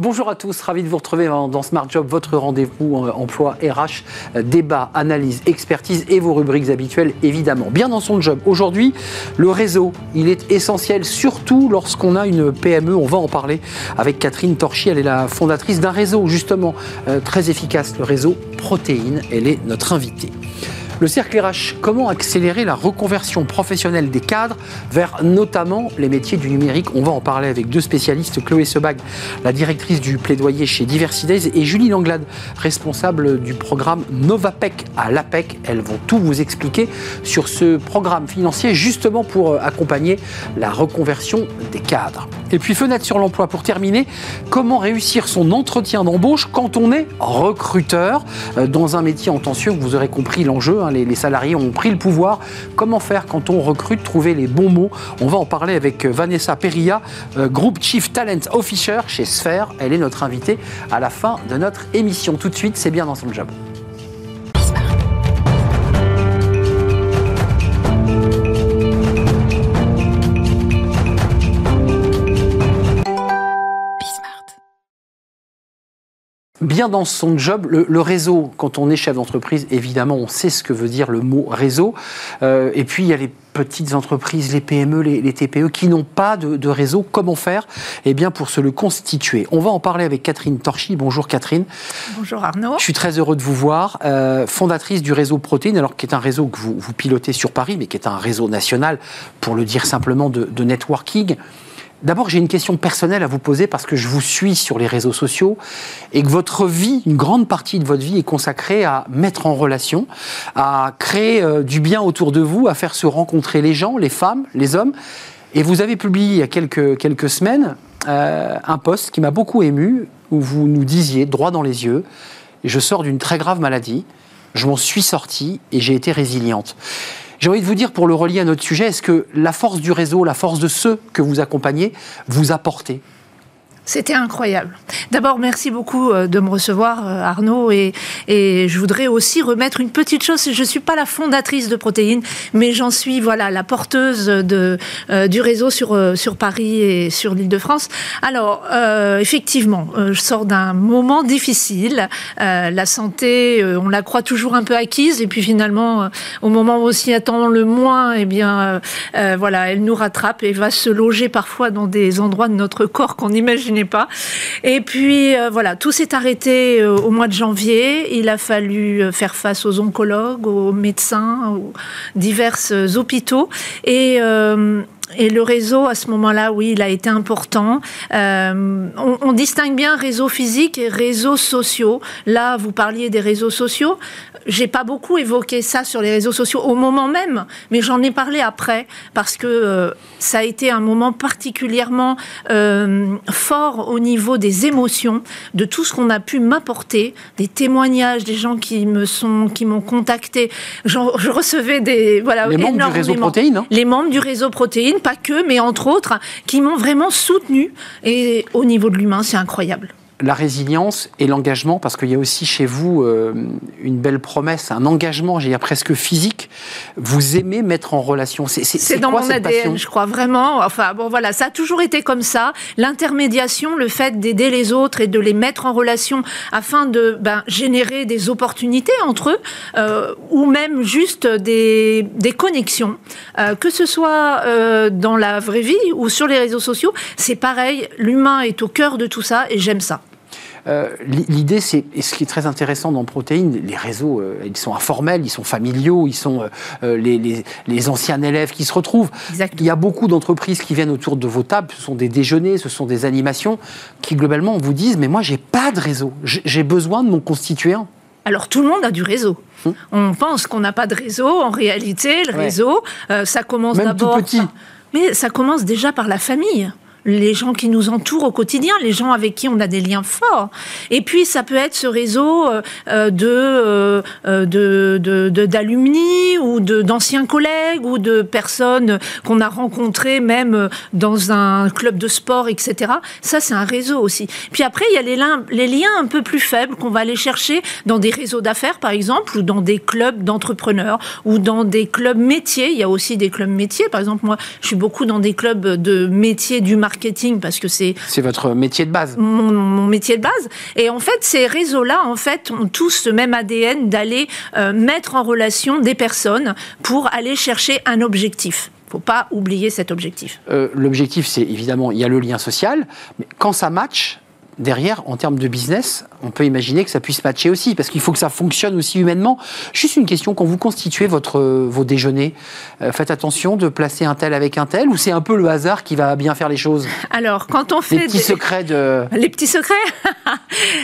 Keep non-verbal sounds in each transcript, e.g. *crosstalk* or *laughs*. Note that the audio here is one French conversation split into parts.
Bonjour à tous, ravi de vous retrouver dans Smart Job, votre rendez-vous euh, emploi RH, euh, débat, analyse, expertise et vos rubriques habituelles évidemment. Bien dans son job. Aujourd'hui, le réseau, il est essentiel, surtout lorsqu'on a une PME. On va en parler avec Catherine Torchy, elle est la fondatrice d'un réseau justement euh, très efficace, le réseau Protéines. Elle est notre invitée. Le cercle RH, comment accélérer la reconversion professionnelle des cadres vers notamment les métiers du numérique? On va en parler avec deux spécialistes, Chloé Sebag, la directrice du plaidoyer chez Diversidays, et Julie Langlade, responsable du programme Novapec à l'APEC. Elles vont tout vous expliquer sur ce programme financier justement pour euh, accompagner la reconversion des cadres. Et puis fenêtre sur l'emploi pour terminer, comment réussir son entretien d'embauche quand on est recruteur? Euh, dans un métier en vous aurez compris l'enjeu, hein, Hein, les, salariés ont pris le pouvoir. Comment faire quand on recrute, trouver les bons mots? On va en parler avec euh, Vanessa Perilla, euh, Group Chief Talent Officer chez Sphere. Elle est notre invitée à la fin de notre émission. Tout de suite, c'est bien dans son job. Bien dans son job. Le, réseau, quand on est chef d'entreprise, évidemment, on sait ce que veut dire le mot réseau. Euh, et puis, il y a les petites entreprises, les PME, les, TPE qui n'ont pas de, réseau. Comment faire? Eh bien, pour se le constituer. On va en parler avec Catherine Torchy. Bonjour Catherine. Bonjour Arnaud. Je suis très heureux de vous voir. Euh, fondatrice du réseau Protéines, alors qui est un réseau que vous, vous, pilotez sur Paris, mais qui est un réseau national, pour le dire simplement, de, de networking. D'abord, j'ai une question personnelle à vous poser parce que je vous suis sur les réseaux sociaux et que votre vie, une grande partie de votre vie est consacrée à mettre en relation, à créer euh, du bien autour de vous, à faire se rencontrer les gens, les femmes, les hommes. Et vous avez publié il y a quelques, semaines euh, un post qui m'a beaucoup ému où vous nous disiez, droit dans les yeux, je sors d'une très grave maladie, je m'en suis sortie et j'ai été résiliente. J'ai envie de vous dire, pour le relier à notre sujet, est-ce que la force du réseau, la force de ceux que vous accompagnez, vous a porté c'était incroyable. D'abord, merci beaucoup euh, de me recevoir, euh, Arnaud. Et, je voudrais aussi remettre une petite chose. Je ne suis pas la fondatrice de Protéines, mais j'en suis voilà, la porteuse euh, du réseau sur, sur Paris et sur l'île de France. Alors, effectivement, je sors d'un moment difficile. la santé, on la croit toujours un peu acquise. Et puis finalement, au moment où on s'y attend le moins, eh bien, voilà, elle nous rattrape et va se loger parfois dans des endroits de notre corps qu'on imagine pas. Et puis euh, voilà, tout s'est arrêté euh, au mois de janvier. Il a fallu euh, faire face aux oncologues, aux médecins, aux divers hôpitaux. Et et le réseau, à ce moment-là, oui, il a été important. on, on, distingue bien réseau physique et réseaux sociaux. Là, vous parliez des réseaux sociaux. J'ai pas beaucoup évoqué ça sur les réseaux sociaux au moment même, mais j'en ai parlé après parce que euh, ça a été un moment particulièrement euh, fort au niveau des émotions, de tout ce qu'on a pu m'apporter, des témoignages, des gens qui me sont, qui m'ont contacté. Je recevais des voilà les membres du réseau protéines, hein. les membres du réseau protéines, pas que, mais entre autres, qui m'ont vraiment soutenu. Et au niveau de l'humain, c'est incroyable la résilience et l'engagement, parce qu'il y a aussi chez vous euh, une belle promesse, un engagement, j'ai presque physique. Vous aimez mettre en relation. C'est dans mon ADN, je crois vraiment. Enfin bon, voilà, ça a toujours été comme ça. L'intermédiation, le fait d'aider les autres et de les mettre en relation afin de ben, générer des opportunités entre eux, euh, ou même juste des, des connexions, euh, que ce soit dans la vraie vie ou sur les réseaux sociaux, c'est pareil. L'humain est au cœur de tout ça et j'aime ça. Euh, l'idée, c'est, et ce qui est très intéressant dans Protéines, les réseaux, euh, ils sont informels, ils sont familiaux, ils sont euh, les, anciens élèves qui se retrouvent. Il y a beaucoup d'entreprises qui viennent autour de vos tables, ce sont des déjeuners, ce sont des animations, qui globalement vous disent, mais moi, j'ai pas de réseau, j'ai besoin de mon constituant. Alors tout le monde a du réseau. Hum. On pense qu'on n'a pas de réseau. En réalité, le réseau, ça commence d'abord. Mais ça commence déjà par la famille les gens qui nous entourent au quotidien, les gens avec qui on a des liens forts. Et puis ça peut être ce réseau euh, euh, euh, de, de, d'alumni ou de, d'anciens collègues ou de personnes qu'on a rencontrées même dans un club de sport, etc. Ça, c'est un réseau aussi. Puis après, il y a les les liens un peu plus faibles qu'on va aller chercher dans des réseaux d'affaires, par exemple, ou dans des clubs d'entrepreneurs, ou dans des clubs métiers. Il y a aussi des clubs métiers. Par exemple, moi, je suis beaucoup dans des clubs de métiers du marché marketing parce que c'est c'est votre métier de base. Mon, métier de base. Et en fait, ces réseaux-là, en fait, ont tous ce même ADN d'aller euh, mettre en relation des personnes pour aller chercher un objectif. Il ne faut pas oublier cet objectif. Euh, l'objectif, c'est évidemment, il y a le lien social, mais quand ça match, derrière, en termes de business, on peut imaginer que ça puisse matcher aussi, parce qu'il faut que ça fonctionne aussi humainement. Juste une question, quand vous constituez votre, vos déjeuners, euh, faites attention de placer un tel avec un tel, ou c'est un peu le hasard qui va bien faire les choses? Alors, quand on fait... Les petits secrets de... Les petits secrets? *laughs*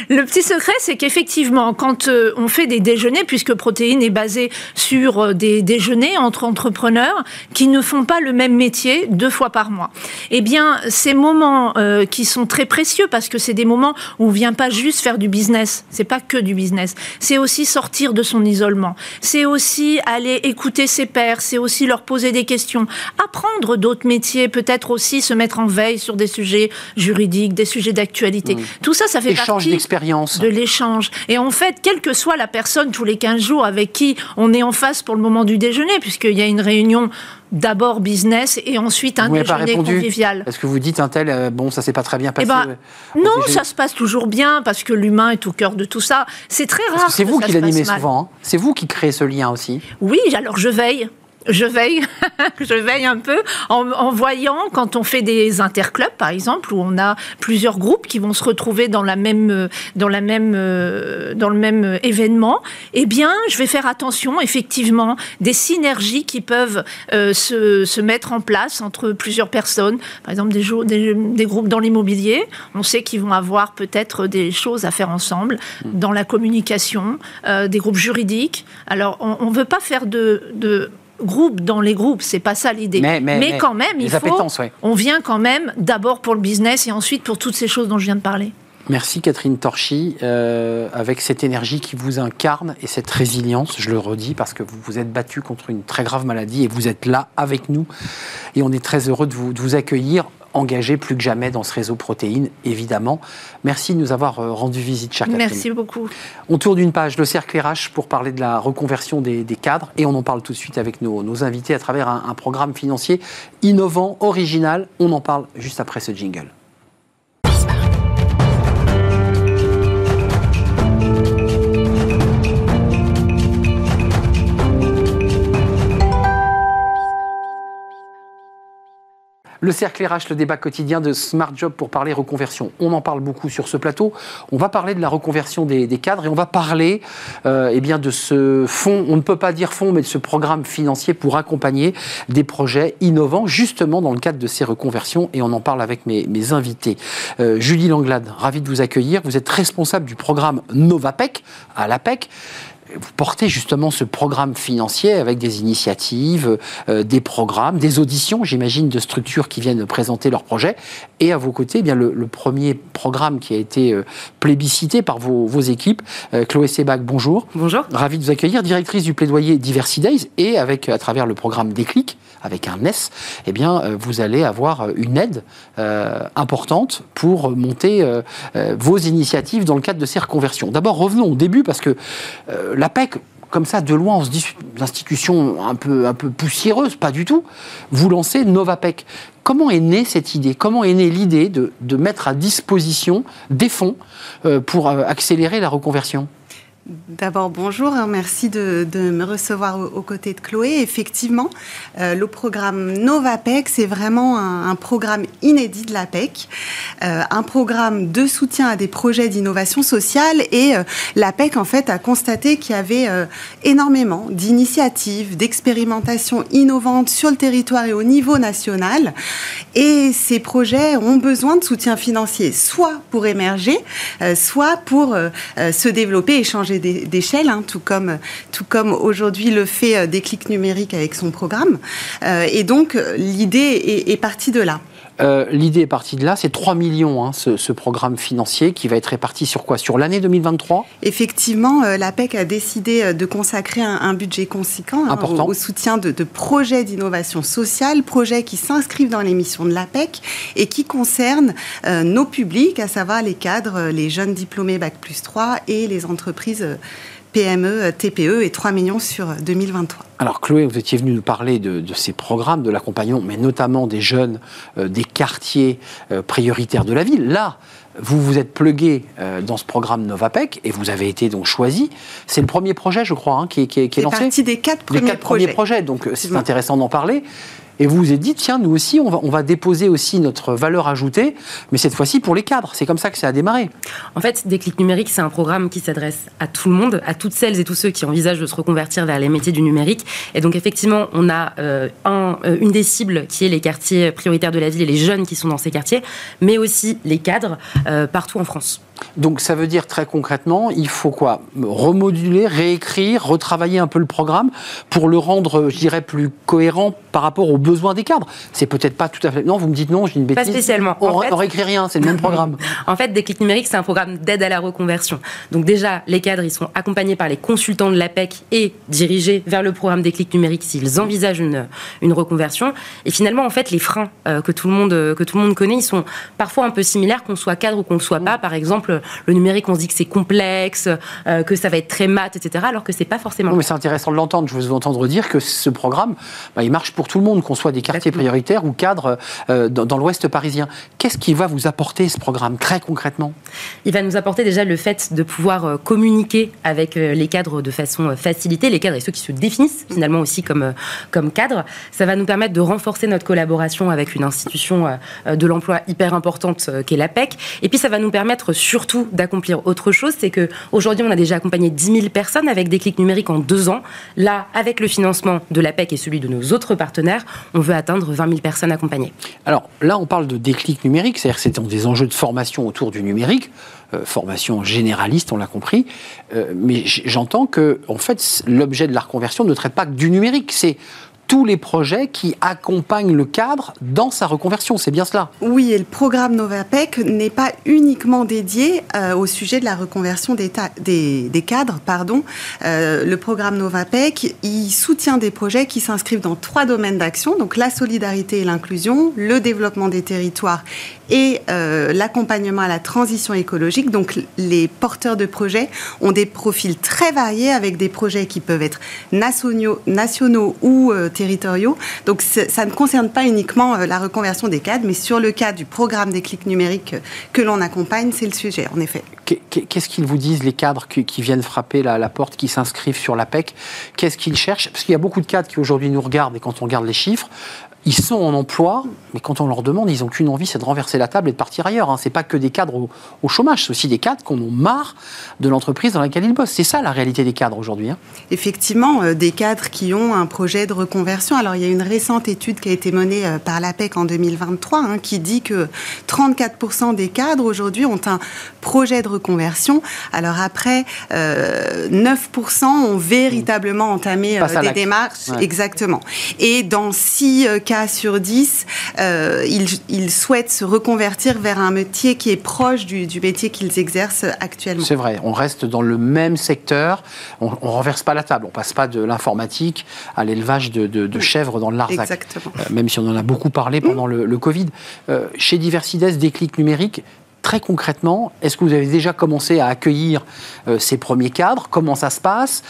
Le petit secret, c'est qu'effectivement, quand euh, on fait des déjeuners, puisque Protéine est basé sur euh, des déjeuners entre entrepreneurs qui ne font pas le même métier deux fois par mois, eh bien, ces moments qui sont très précieux, parce que c'est des moments où on vient pas juste faire du business. C'est pas que du business. C'est aussi sortir de son isolement. C'est aussi aller écouter ses pairs. C'est aussi leur poser des questions. Apprendre d'autres métiers. Peut-être aussi se mettre en veille sur des sujets juridiques, des sujets d'actualité. Mmh. Tout ça, ça fait d'expérience. de l'échange. Et en fait, quelle que soit la personne tous les 15 jours avec qui on est en face pour le moment du déjeuner, puisqu'il y a une réunion d'abord business et ensuite un déjeuner convivial. Est-ce que vous dites un tel, euh, bon, ça s'est pas très bien passé eh ben, Non, ça se passe toujours bien parce que l'humain est au cœur de tout ça. C'est très rare. C'est vous qui l'animez souvent. Hein. c'est vous qui créez ce lien aussi. Oui, alors je veille je veille, *laughs* je veille un peu en, voyant quand on fait des interclubs, par exemple, où on a plusieurs groupes qui vont se retrouver dans la même, dans la même, dans le même événement. Eh bien, je vais faire attention, effectivement, des synergies qui peuvent euh, se, se, mettre en place entre plusieurs personnes. Par exemple, des, des, des groupes dans l'immobilier, on sait qu'ils vont avoir peut-être des choses à faire ensemble dans la communication, euh, des groupes juridiques. Alors, on ne veut pas faire de, de groupe dans les groupes, c'est pas ça l'idée. Mais, quand même, il faut. On vient quand même d'abord pour le business et ensuite pour toutes ces choses dont je viens de parler. Merci Catherine Torchy, euh, avec cette énergie qui vous incarne et cette résilience, je le redis, parce que vous vous êtes battu contre une très grave maladie et vous êtes là avec nous. Et on est très heureux de vous, de vous accueillir engagé plus que jamais dans ce réseau protéines, évidemment. Merci de nous avoir euh, rendu visite, chère Catherine. Merci beaucoup. On tourne d'une page, le cercle RH, pour parler de la reconversion des, cadres, et on en parle tout de suite avec nos, invités à travers un programme financier innovant, original. On en parle juste après ce jingle. Le cercle RH, le débat quotidien de Smart Job pour parler reconversion. On en parle beaucoup sur ce plateau. On va parler de la reconversion des, cadres et on va parler euh, eh de ce fonds, on ne peut pas dire fonds, mais de ce programme financier pour accompagner des projets innovants, justement dans le cadre de ces reconversions. Et on en parle avec mes, invités. Euh, Julie Langlade, ravi de vous accueillir. Vous êtes responsable du programme Novapec à l'APEC vous portez justement ce programme financier avec des initiatives, euh, des programmes, des auditions, j'imagine, de structures qui viennent présenter leurs projets. Et à vos côtés, eh bien le, premier programme qui a été euh, plébiscité par vos, équipes, euh, Chloé Sebac, bonjour. Bonjour. Ravi de vous accueillir, directrice du plaidoyer Diversity Days, et avec à travers le programme Déclic, avec un S, eh bien, vous allez avoir une aide importante pour monter vos initiatives dans le cadre de ces reconversions. D'abord, revenons au début parce que l'APEC, comme ça, de loin, on se dit l'institution un peu, un peu poussiéreuse, pas du tout. Vous lancez Novapec. Comment est née cette idée? Comment est née l'idée de, mettre à disposition des fonds euh, pour euh, accélérer la reconversion? D'abord, bonjour, merci de, me recevoir aux, côtés de Chloé. Effectivement, euh, le programme NovaPEC, c'est vraiment un, programme inédit de l'APEC, euh, un programme de soutien à des projets d'innovation sociale. Et euh, l'APEC, en fait, a constaté qu'il y avait énormément d'initiatives, d'expérimentations innovantes sur le territoire et au niveau national. Et ces projets ont besoin de soutien financier, soit pour émerger, soit pour se développer et changer d'échelle, hein, tout comme, tout comme aujourd'hui le fait euh, Déclic Numérique avec son programme. Euh, et donc, l'idée est, partie de là. Euh, l'idée est partie de là, c'est 3 millions, hein, ce, programme financier qui va être réparti sur quoi? Sur l'année 2023 Effectivement, l'APEC a décidé de consacrer un, budget conséquent hein, au, soutien de, de projets d'innovation sociale, projets qui s'inscrivent dans les missions de l'APEC et qui concernent nos publics, à savoir les cadres, les jeunes diplômés Bac plus 3 et les entreprises PME, TPE et 3 millions sur 2023. Alors Chloé, vous étiez venue nous parler de, ces programmes de l'accompagnement, mais notamment des jeunes des quartiers prioritaires de la ville. Là, vous vous êtes plugué dans ce programme Novapec et vous avez été donc choisi. C'est le premier projet, je crois, hein, qui, qui, qui est lancé. C'est partie des quatre premiers, quatre projets. premiers projets. Donc c'est intéressant d'en parler. Et vous vous êtes dit, tiens, nous aussi, on va, déposer aussi notre valeur ajoutée, mais cette fois-ci pour les cadres. C'est comme ça que ça a démarré. En fait, Déclic numérique, c'est un programme qui s'adresse à tout le monde, à toutes celles et tous ceux qui envisagent de se reconvertir vers les métiers du numérique. Et donc, effectivement, on a euh, euh, une des cibles qui est les quartiers prioritaires de la ville et les jeunes qui sont dans ces quartiers, mais aussi les cadres euh, partout en France. Donc ça veut dire très concrètement, il faut quoi? Remoduler, réécrire, retravailler un peu le programme pour le rendre, je dirais, plus cohérent par rapport aux besoins des cadres. C'est peut-être pas tout à fait. Non, vous me dites non, j'ai une bêtise. Pas spécialement. On, ne réécrit rien, c'est le même programme. *laughs* en fait, Déclic numérique, c'est un programme d'aide à la reconversion. Donc déjà, les cadres, ils sont accompagnés par les consultants de l'APEC et dirigés vers le programme Déclic numérique s'ils envisagent une, une reconversion. Et finalement, en fait, les freins euh, que tout le monde que tout le monde connaît, ils sont parfois un peu similaires qu'on soit cadre ou qu'on ne soit pas. Par exemple le numérique, on se dit que c'est complexe, euh, que ça va être très mat, etc., alors que c'est pas forcément. Non, mais c'est intéressant de l'entendre. Je veux vous entendre dire que ce programme, bah, il marche pour tout le monde, qu'on soit des quartiers prioritaires ou cadres euh, dans, l'Ouest parisien. Qu'est-ce qui va vous apporter ce programme très concrètement? Il va nous apporter déjà le fait de pouvoir euh, communiquer avec les cadres de façon facilitée, les cadres et ceux qui se définissent finalement aussi comme, comme cadres. Ça va nous permettre de renforcer notre collaboration avec une institution de l'emploi hyper importante qu'est l'APEC. Et puis ça va nous permettre surtout d'accomplir autre chose, c'est que aujourd'hui on a déjà accompagné 10 000 personnes avec des clics numériques en deux ans. Là, avec le financement de l'APEC et celui de nos autres partenaires, on veut atteindre 20 000 personnes accompagnées. Alors là, on parle de déclic numérique, c'est-à-dire que c'est des enjeux de formation autour du numérique. Euh, formation généraliste, on l'a compris, euh, mais j'entends que en fait l'objet de la reconversion ne traite pas que du numérique, c'est tous les projets qui accompagnent le cadre dans sa reconversion. C'est bien cela Oui, et le programme Novapec n'est pas uniquement dédié euh, au sujet de la reconversion des, cadres. Pardon. Euh, le programme Novapec, il soutient des projets qui s'inscrivent dans trois domaines d'action, donc la solidarité et l'inclusion, le développement des territoires et euh, l'accompagnement à la transition écologique. Donc les porteurs de projets ont des profils très variés avec des projets qui peuvent être nationaux, nationaux ou territoriaux. Donc ça ne concerne pas uniquement euh, la reconversion des cadres, mais sur le cas du programme des clics numériques que l'on accompagne, c'est le sujet, en effet. Qu'est-ce qu'ils vous disent, les cadres qui, viennent frapper la, la porte, qui s'inscrivent sur l'APEC Qu'est-ce qu'ils cherchent? Parce qu'il y a beaucoup de cadres qui aujourd'hui nous regardent, et quand on regarde les chiffres, ils sont en emploi, mais quand on leur demande, ils n'ont qu'une envie, c'est de renverser la table et de partir ailleurs. Hein. Ce n'est pas que des cadres au, chômage, c'est aussi des cadres qui en marre de l'entreprise dans laquelle ils bossent. C'est ça la réalité des cadres aujourd'hui. Hein. Effectivement, euh, des cadres qui ont un projet de reconversion. Alors il y a une récente étude qui a été menée euh, par l'APEC en 2023 hein, qui dit que 34% des cadres aujourd'hui ont un projet de reconversion. Alors après, 9% euh, ont véritablement entamé des démarches. Exactement. Et dans 6 cas sur 10, euh, ils, souhaitent se reconvertir vers un métier qui est proche du, métier qu'ils exercent actuellement. C'est vrai, on reste dans le même secteur, on ne renverse pas la table, on passe pas de l'informatique à l'élevage de, chèvres dans le Larzac. Exactement. Euh, même si on en a beaucoup parlé pendant le, Covid. Euh, chez Diversides, déclic numérique, très concrètement, est-ce que vous avez déjà commencé à accueillir ces premiers cadres? Comment ça se passe?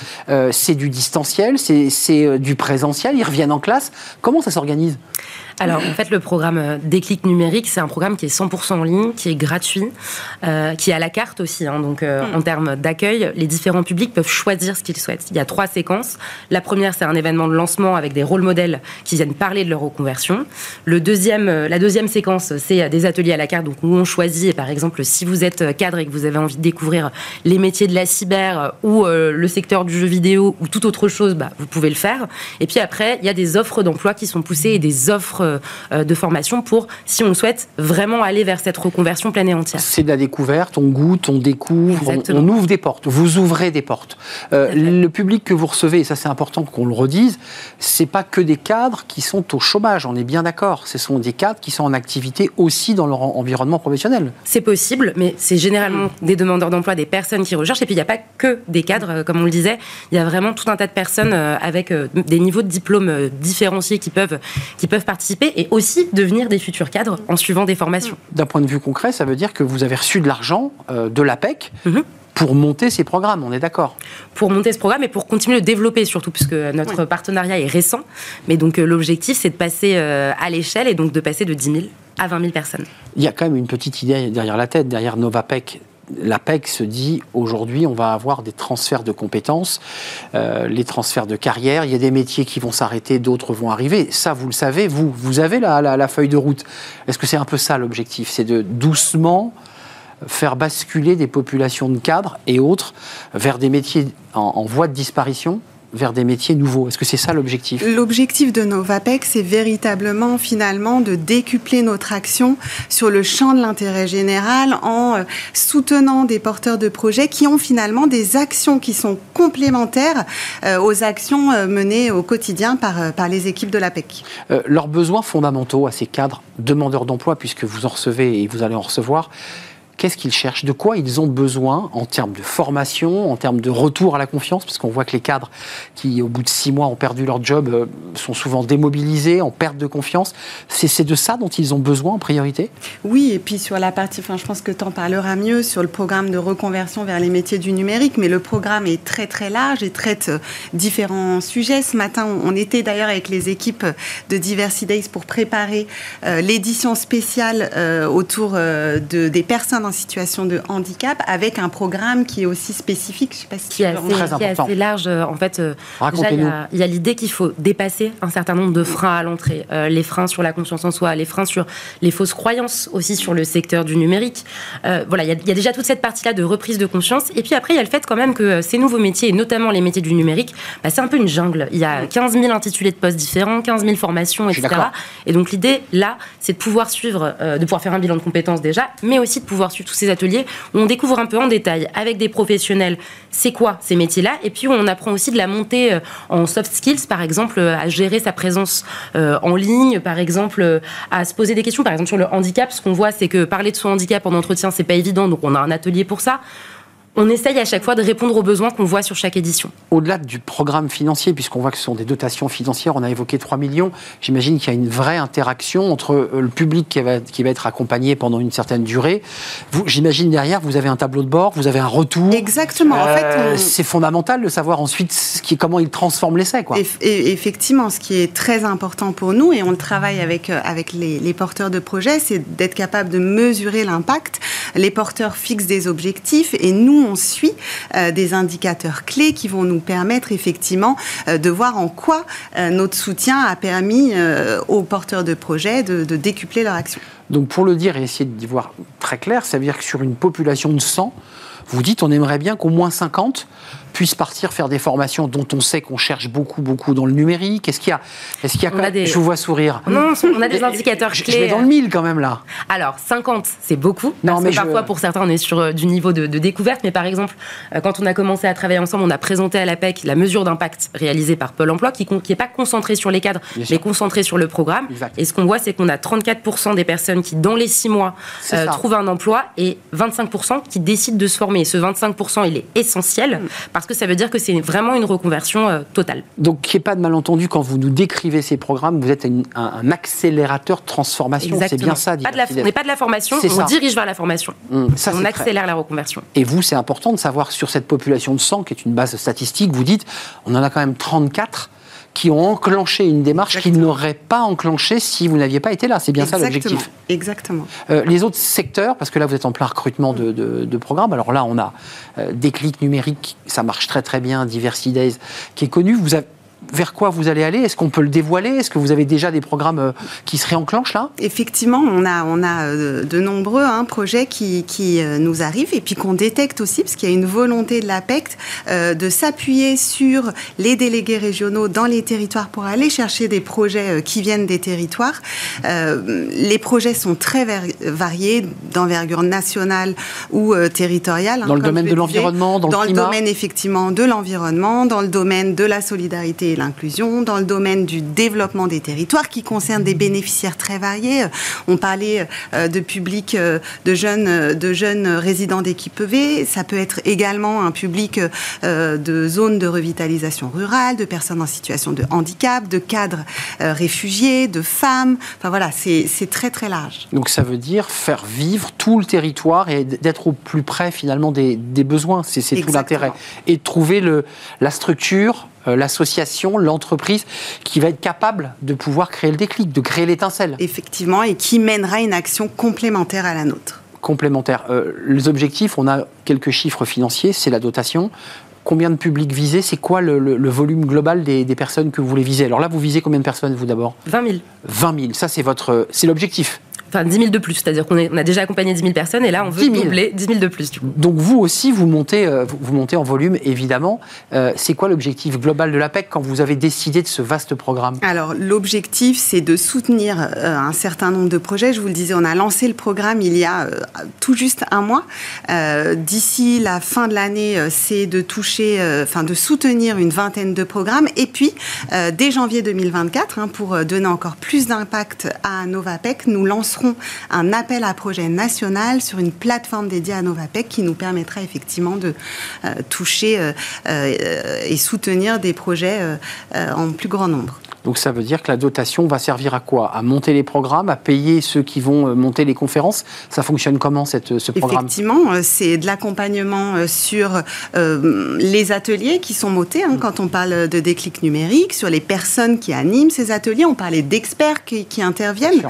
C'est du distanciel C'est du présentiel Ils reviennent en classe. Comment ça s'organise? Alors, en fait, le programme euh, Déclic numérique, c'est un programme qui est 100% en ligne, qui est gratuit, euh, qui est à la carte aussi. Hein. donc, euh, hmm. en termes d'accueil, les différents publics peuvent choisir ce qu'ils souhaitent. Il y a trois séquences. La première, c'est un événement de lancement avec des rôles modèles qui viennent parler de leur reconversion. Le deuxième, la deuxième séquence, c'est des ateliers à la carte, donc où on choisit. Par exemple, si vous êtes cadre et que vous avez envie de découvrir les métiers de la cyber ou le secteur du jeu vidéo ou toute autre chose, bah, vous pouvez le faire. Et puis après, il y a des offres d'emploi qui sont poussées et des offres euh, de formation pour, si on souhaite, vraiment aller vers cette reconversion pleine et entière. C'est de la découverte, on goûte, on découvre, on, ouvre des portes, vous ouvrez des portes. Euh, le public que vous recevez, et ça c'est important qu'on le redise, c'est pas que des cadres qui sont au chômage, on est bien d'accord. Ce sont des cadres qui sont en activité aussi dans leur environnement professionnel. C'est possible, mais c'est généralement des demandeurs d'emploi, des personnes qui recherchent. Et puis il n'y a pas que des cadres, euh, comme on le disait. Il y a vraiment tout un tas de personnes avec des niveaux de diplôme différenciés qui peuvent, qui peuvent participer et aussi devenir des futurs cadres en suivant des formations. D'un point de vue concret, ça veut dire que vous avez reçu de l'argent euh, de l'APEC. Mhm. pour monter ces programmes, on est d'accord? Pour monter ce programme et pour continuer de le développer surtout, puisque notre partenariat est récent. Mais donc l'objectif, c'est de passer à l'échelle et donc de passer de 10 000 à 20 000 personnes. Il y a quand même une petite idée derrière la tête, derrière Novapec l'APEC se dit aujourd'hui on va avoir des transferts de compétences, euh, les transferts de carrière, il y a des métiers qui vont s'arrêter, d'autres vont arriver. Ça, vous le savez, vous, vous avez la, la, feuille de route. Est-ce que c'est un peu ça l'objectif? C'est de doucement faire basculer des populations de cadres et autres vers des métiers en voie de disparition? Vers des métiers nouveaux. Est-ce que c'est ça l'objectif? L'objectif de Novapec, c'est véritablement finalement de décupler notre action sur le champ de l'intérêt général en euh, soutenant des porteurs de projets qui ont finalement des actions qui sont complémentaires euh, aux actions euh, menées au quotidien par, par les équipes de l'APEC. leurs besoins fondamentaux à ces cadres demandeurs d'emploi, puisque vous en recevez et vous allez en recevoir, qu'est-ce qu'ils cherchent, de quoi ils ont besoin en termes de formation, en termes de retour à la confiance, parce qu'on voit que les cadres qui, au bout de six mois, ont perdu leur job, euh, sont souvent démobilisés, en perte de confiance. C'est de ça dont ils ont besoin en priorité? Oui, et puis sur la partie, je pense que tu en parleras mieux sur le programme de reconversion vers les métiers du numérique, mais le programme est très très large et traite euh, différents sujets. Ce matin, on était d'ailleurs avec les équipes de Diversity Days pour préparer euh, l'édition spéciale autour de, des personnes en situation de handicap avec un programme qui est aussi spécifique. Je sais pas si qui, est assez, qui est assez large. Euh, en fait, euh, il y a, l'idée qu'il faut dépasser un certain nombre de freins à l'entrée. Euh, les freins sur la confiance en soi, les freins sur les fausses croyances aussi sur le secteur du numérique. voilà, il y, a, déjà toute cette partie-là de reprise de conscience. Et puis après, il y a le fait quand même que ces nouveaux métiers, et notamment les métiers du numérique, bah, c'est un peu une jungle. Il y a 15 000 intitulés de postes différents, 15 000 formations, etc. Et donc l'idée, là, c'est de pouvoir suivre, de pouvoir faire un bilan de compétences déjà, mais aussi de pouvoir tous ces ateliers où on découvre un peu en détail avec des professionnels c'est quoi ces métiers-là et puis on apprend aussi de la montée euh, en soft skills par exemple euh, à gérer sa présence euh, en ligne par exemple à se poser des questions. Par exemple sur le handicap ce qu'on voit c'est que parler de son handicap en entretien c'est pas évident donc on a un atelier pour ça on essaye à chaque fois de répondre aux besoins qu'on voit sur chaque édition. Au-delà du programme financier, puisqu'on voit que ce sont des dotations financières, on a évoqué 3 millions, j'imagine qu'il y a une vraie interaction entre euh, le public qui va, qui va être accompagné pendant une certaine durée. J'imagine derrière, vous avez un tableau de bord, vous avez un retour. Exactement. en fait, euh, C'est fondamental de savoir ensuite ce qui, comment ils transforment l'essai. Quoi. Et, effectivement, ce qui est très important pour nous, et on le travaille avec, euh, avec les, les porteurs de projets, c'est d'être capable de mesurer l'impact. Les porteurs fixent des objectifs et nous, on suit euh, des indicateurs clés qui vont nous permettre effectivement euh, de voir en quoi euh, notre soutien a permis aux porteurs de projets de, décupler leur action. Donc pour le dire et essayer d'y voir très clair, ça veut dire que sur une population de 100, vous dites on aimerait bien qu'au moins 50 puissent partir faire des formations dont on sait qu'on cherche beaucoup, beaucoup dans le numérique Est-ce qu'il y a, est-ce qu'il y a, des... je vous vois sourire. Non, on a des indicateurs clés. Je vais dans le mille quand même là. Alors 50, c'est beaucoup. Non, mais parfois pour certains on est sur euh, du niveau de, découverte. Mais par exemple, euh, quand on a commencé à travailler ensemble, on a présenté à l'APEC la mesure d'impact réalisée par Pôle Emploi, qui n'est pas concentrée sur les cadres, mais concentrée sur le programme. Et ce qu'on voit, c'est qu'on a 34% des personnes qui dans les 6 mois euh, trouvent un emploi et 25% qui décident de se former. Et ce 25%, il est essentiel mm. parce parce que ça veut dire que c'est vraiment une reconversion euh, totale. Donc, qu'il n'y ait pas de malentendu, quand vous nous décrivez ces programmes, vous êtes un, accélérateur de transformation. C'est bien ça. Pas de la, on n'est pas de la formation, on dirige vers la formation. Mmh, on accélère la reconversion. Et vous, c'est important de savoir sur cette population de 100, qui est une base statistique, vous dites, on en a quand même 34 qui ont enclenché une démarche qu'ils n'auraient pas enclenchée si vous n'aviez pas été là. C'est bien ça l'objectif. Exactement. Euh, les autres secteurs, parce que là vous êtes en plein recrutement de, de, programmes. Alors là on a euh, des clics numériques, ça marche très très bien. Diversity Days, qui est connu. Vous avez, vers quoi vous allez aller? Est-ce qu'on peut le dévoiler? Est-ce que vous avez déjà des programmes euh, qui se réenclenchent là? Effectivement, on a, on a euh, de nombreux hein, projets qui, qui, euh, nous arrivent et puis qu'on détecte aussi, parce qu'il y a une volonté de l'APEC de s'appuyer sur les délégués régionaux dans les territoires pour aller chercher des projets qui viennent des territoires. les projets sont très variés, d'envergure nationale ou territoriale. Hein, dans le domaine de l'environnement, dans, dans le, domaine effectivement de l'environnement, dans le domaine de la solidarité et l'inclusion, dans le domaine du développement des territoires qui concerne des bénéficiaires très variés. On parlait de public de jeunes, de jeunes résidents d'équipe EV. Ça peut être également un public de zones de revitalisation rurale, de personnes en situation de handicap, de cadres réfugiés, de femmes. Enfin voilà, c'est très très large. Donc ça veut dire faire vivre tout le territoire et d'être au plus près finalement des, besoins. C'est tout l'intérêt. Et trouver le, la structure, euh, l'association, l'entreprise qui va être capable de pouvoir créer le déclic, de créer l'étincelle. Effectivement, et qui mènera une action complémentaire à la nôtre complémentaire. Euh, les objectifs, on a quelques chiffres financiers, c'est la dotation. Combien de publics visés C'est quoi le, volume global des, des, personnes que vous voulez viser? Alors là, vous visez combien de personnes, vous d'abord? 20 000. 20 000, ça c'est votre, c'est l'objectif Enfin, 10 000 de plus, c'est-à-dire qu'on a déjà accompagné 10 000 personnes et là, on veut doubler 10 000 de plus. Donc, vous aussi, vous montez, euh, vous montez en volume, évidemment. Euh, c'est quoi l'objectif global de l'APEC quand vous avez décidé de ce vaste programme? Alors, l'objectif, c'est de soutenir euh, un certain nombre de projets. Je vous le disais, on a lancé le programme il y a tout juste un mois. D'ici la fin de l'année, c'est de toucher, enfin, de soutenir une vingtaine de programmes. Et puis, dès janvier 2024, hein, pour donner encore plus d'impact à Novapec, nous lancerons un appel à projet national sur une plateforme dédiée à Novapec qui nous permettra effectivement de euh, toucher euh, euh, et soutenir des projets en plus grand nombre. Donc ça veut dire que la dotation va servir à quoi? À monter les programmes, à payer ceux qui vont euh, monter les conférences? Ça fonctionne comment cette, ce programme? Effectivement, euh, c'est de l'accompagnement euh, sur les ateliers qui sont montés, hein, mm. quand on parle de déclic numérique, sur les personnes qui animent ces ateliers. On parlait d'experts qui, interviennent.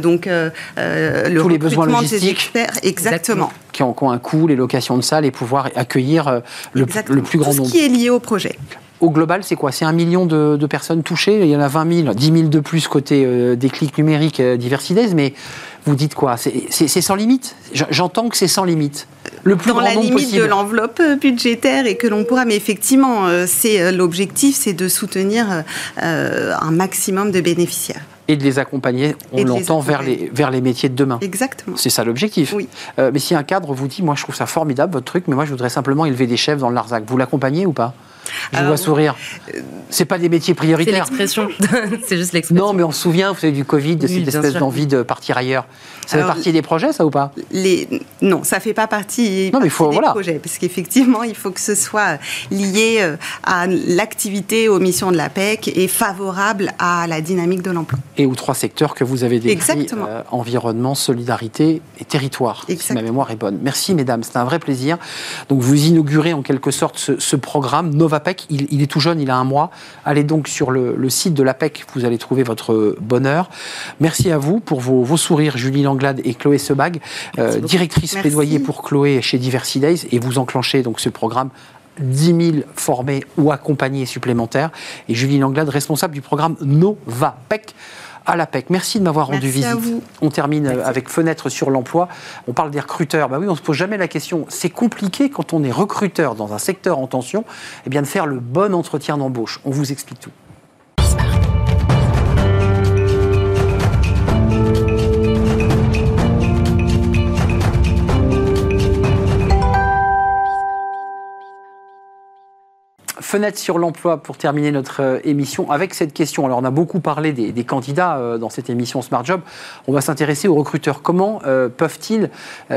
donc le Tous les besoins logistiques. experts, exactement. Qui ont, un coût, les locations de salles et pouvoir accueillir le, le, plus grand nombre. Tout ce qui est lié au projet au global, c'est quoi? C'est un million de, personnes touchées. Il y en a 20 000, 10 000 de plus côté euh, des clics numériques euh, mais vous dites quoi? C'est sans limite? J'entends que c'est sans limite. Le plus Dans la limite de l'enveloppe euh, budgétaire et que l'on pourra, mais effectivement, euh, c'est l'objectif, c'est de soutenir un maximum de bénéficiaires et de les accompagner, on l'entend, vers les, vers les métiers de demain. Exactement. C'est ça l'objectif. Oui. mais si un cadre vous dit, moi je trouve ça formidable votre truc, mais moi je voudrais simplement élever des chefs dans le Larzac, vous l'accompagnez ou pas? Je vous vois sourire. C'est pas des métiers prioritaires. C'est l'expression. *laughs* c'est juste l'expression. Non, mais on se souvient, vous savez, du Covid, de cette espèce d'envie de partir ailleurs. Ça fait partie des projets, ça ou pas? Les... Non, ça fait pas partie, non, mais faut, des projets, parce qu'effectivement, il faut que ce soit lié euh, à l'activité, aux missions de la PEC et favorable à la dynamique de l'emploi. Et aux trois secteurs que vous avez décrits euh, environnement, solidarité et territoire, si ma mémoire est bonne. Merci, mesdames, c'est un vrai plaisir. Donc, vous inaugurez en quelque sorte ce, ce programme Il, il, est tout jeune, il a un mois. Allez donc sur le, le site de l'APEC, vous allez trouver votre bonheur. Merci à vous pour vos, vos sourires, Julie Anglade et Chloé Sebag, euh, directrice plaidoyer pour Chloé chez Diversity Days, et vous enclenchez donc ce programme 10 000 formés ou accompagnés supplémentaires, et Julie Langlade, responsable du programme NovaPEC à l'APEC. Merci de m'avoir rendu visite. On termine euh, avec fenêtre sur l'emploi. On parle des recruteurs. Bah oui, on se pose jamais la question. C'est compliqué quand on est recruteur dans un secteur en tension, eh bien de faire le bon entretien d'embauche. On vous explique tout. Fenêtre sur l'emploi pour terminer notre euh, émission avec cette question. Alors, on a beaucoup parlé des, candidats euh, dans cette émission Smart Job. On va s'intéresser aux recruteurs. Comment euh, peuvent-ils,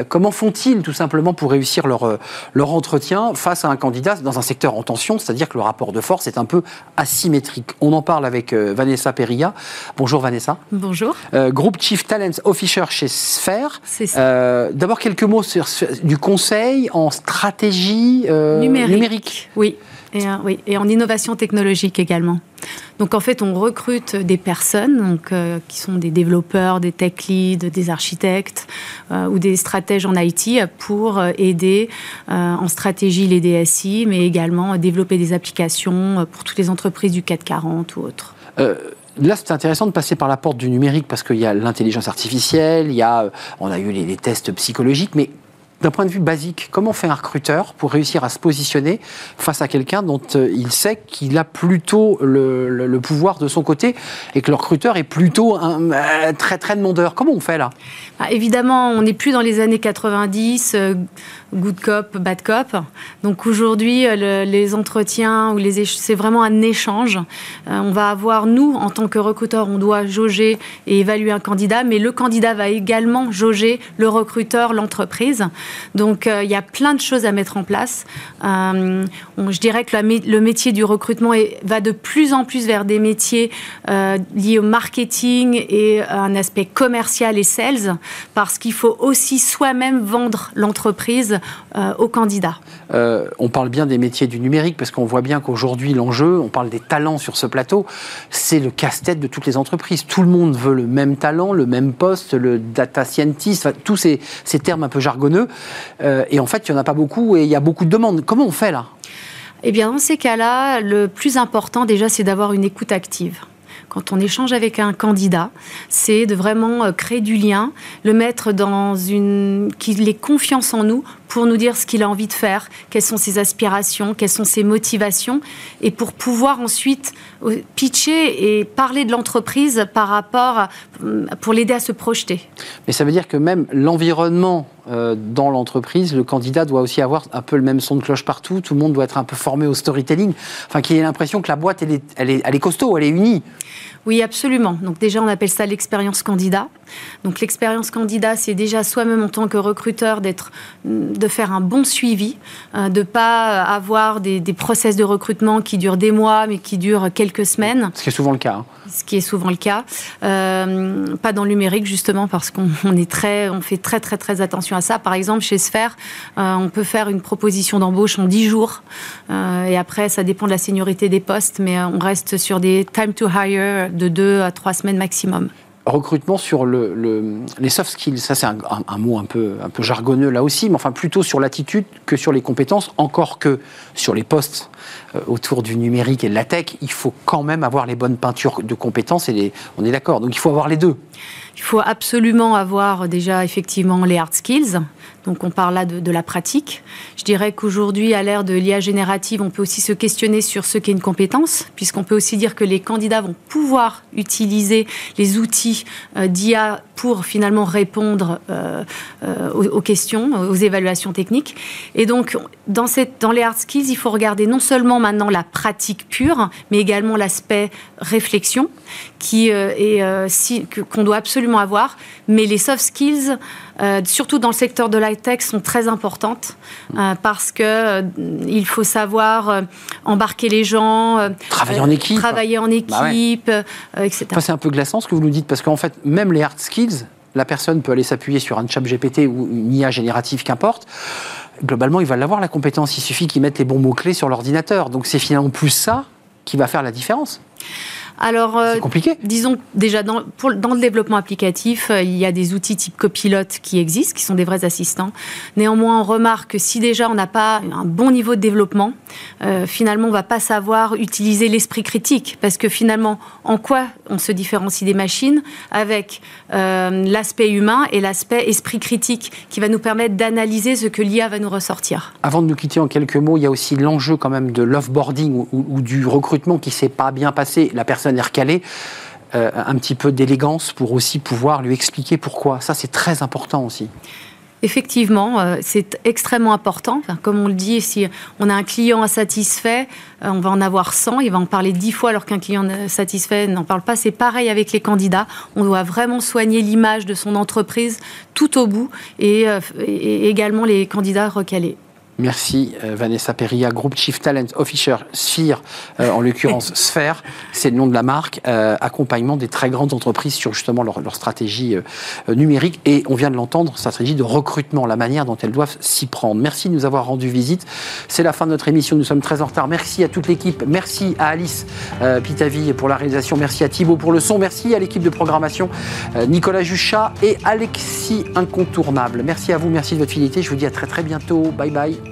comment font-ils tout simplement pour réussir leur, leur entretien face à un candidat dans un secteur en tension, c'est-à-dire que le rapport de force est un peu asymétrique. On en parle avec Vanessa Perilla. Bonjour Vanessa. Bonjour. Groupe Chief Talent Officer chez Sphere. C'est ça. D'abord quelques mots sur, du conseil en stratégie numérique. numérique. Oui. Et, euh, et en innovation technologique également. Donc en fait, on recrute des personnes donc, euh, qui sont des développeurs, des tech leads, des architectes euh, ou des stratèges en IT pour aider en stratégie les DSI, mais également développer des applications pour toutes les entreprises du 440 ou autres. Là, c'est intéressant de passer par la porte du numérique parce qu'il y a l'intelligence artificielle, il y a, on a eu les, les tests psychologiques, mais d'un point de vue basique, comment fait un recruteur pour réussir à se positionner face à quelqu'un dont euh, il sait qu'il a plutôt le, pouvoir de son côté et que le recruteur est plutôt un, euh, très très demandeur? Comment on fait là? Bah, Évidemment, on n'est plus dans les années 90 good cop, bad cop. Donc aujourd'hui, euh, les entretiens ou les c'est vraiment un échange. Euh, on va avoir nous en tant que recruteur, on doit jauger et évaluer un candidat, mais le candidat va également jauger le recruteur, l'entreprise. Donc euh, il y a plein de choses à mettre en place. je dirais que le métier du recrutement va de plus en plus vers des métiers liés au marketing et un aspect commercial et sales, parce qu'il faut aussi soi-même vendre l'entreprise euh, aux candidats. Euh, on parle bien des métiers du numérique parce qu'on voit bien qu'aujourd'hui l'enjeu, on parle des talents sur ce plateau, c'est le casse-tête de toutes les entreprises. Tout le monde veut le même talent, le même poste, le data scientist, tous ces, termes un peu jargonneux. Euh, et en fait, il n'y en a pas beaucoup et il y a beaucoup de demandes. Comment on fait là? Eh bien, dans ces cas-là, le plus important déjà, c'est d'avoir une écoute active quand on échange avec un candidat, c'est de vraiment créer du lien, le mettre dans une... qu'il ait confiance en nous pour nous dire ce qu'il a envie de faire, quelles sont ses aspirations, quelles sont ses motivations, et pour pouvoir ensuite euh, pitcher et parler de l'entreprise par rapport, euh, pour l'aider à se projeter. Mais ça veut dire que même l'environnement dans l'entreprise, le candidat doit aussi avoir un peu le même son de cloche partout, tout le monde doit être un peu formé au storytelling, enfin qu'il ait l'impression que la boîte, elle est, elle est, elle est costaud, elle est unie. Oui, absolument. Donc déjà, on appelle ça l'expérience candidat. Donc l'expérience candidat, c'est déjà soi-même en tant que recruteur d'être, de faire un bon suivi, euh, de pas avoir des, des, process de recrutement qui durent des mois, mais qui durent quelques semaines. Ce qui est souvent le cas. Hein. Ce qui est souvent le cas. Euh, pas dans le numérique justement parce qu'on *laughs* est très, on fait très très très attention à ça. Par exemple, chez Sphere, euh, on peut faire une proposition d'embauche en 10 jours et après, ça dépend de la seniorité des postes, mais on reste sur des time to hire de 2 à 3 semaines maximum recrutement sur le, les soft skills. Ça, c'est un, mot un peu, un peu jargonneux là aussi, mais enfin plutôt sur l'attitude que sur les compétences, encore que sur les postes euh, autour du numérique et de la tech, il faut quand même avoir les bonnes peintures de compétences et les, on est d'accord. Donc il faut avoir les deux. Il faut absolument avoir déjà effectivement les hard skills. Donc on parle là de, la pratique. Je dirais qu'aujourd'hui, à l'ère de l'IA générative, on peut aussi se questionner sur ce qu'est une compétence, puisqu'on peut aussi dire que les candidats vont pouvoir utiliser les outils euh, d'IA pour finalement répondre euh, euh, aux, questions, aux évaluations techniques. Et donc, dans, les hard skills, il faut regarder non seulement maintenant la pratique pure, mais également l'aspect réflexion, qui est si, qu'on doit absolument avoir. Mais les soft skills, surtout dans le secteur de l'high tech, sont très importantes parce que il faut savoir embarquer les gens, travailler en équipe, travailler en bah etc. c'est un peu glaçant ce que vous nous dites parce qu'en fait, même les hard skills la personne peut aller s'appuyer sur un chat GPT ou une IA générative, qu'importe. Globalement, il va l'avoir la compétence. Il suffit qu'il mette les bons mots-clés sur l'ordinateur. Donc c'est finalement plus ça qui va faire la différence. Alors, euh, compliqué. Disons déjà dans, dans le développement applicatif, euh, il y a des outils type copilote qui existent, qui sont des vrais assistants. Néanmoins, on remarque que si déjà on n'a pas un bon niveau de développement, euh, finalement, on va pas savoir utiliser l'esprit critique, parce que finalement, en quoi on se différencie des machines avec l'aspect humain et l'aspect esprit critique, qui va nous permettre d'analyser ce que l'IA va nous ressortir. Avant de nous quitter en quelques mots, il y a aussi l'enjeu quand même de l'offboarding ou, ou, du recrutement qui s'est pas bien passé. La personne personne euh, un petit peu d'élégance pour aussi pouvoir lui expliquer pourquoi. Ça, c'est très important aussi. Effectivement, euh, c'est extrêmement important. comme on le dit, si on a un client insatisfait, euh, on va en avoir 100, il va en parler 10 fois alors qu'un client satisfait n'en parle pas. C'est pareil avec les candidats. On doit vraiment soigner l'image de son entreprise tout au bout et également les candidats recalés. Merci euh, Vanessa Peria, Group Chief Talent Officer Sphere, euh, en l'occurrence *laughs* Sphère, c'est le nom de la marque, euh, accompagnement des très grandes entreprises sur justement leur, stratégie numérique et on vient de l'entendre, stratégie de recrutement, la manière dont elles doivent s'y prendre. Merci de nous avoir rendu visite. C'est la fin de notre émission, nous sommes très en retard. Merci à toute l'équipe, merci à Alice Pitavi pour la réalisation, merci à Thibaut pour le son, merci à l'équipe de programmation, Nicolas Juchat et Alexis Incontournable. Merci à vous, merci de votre fidélité. Je vous dis à très très bientôt. Bye bye.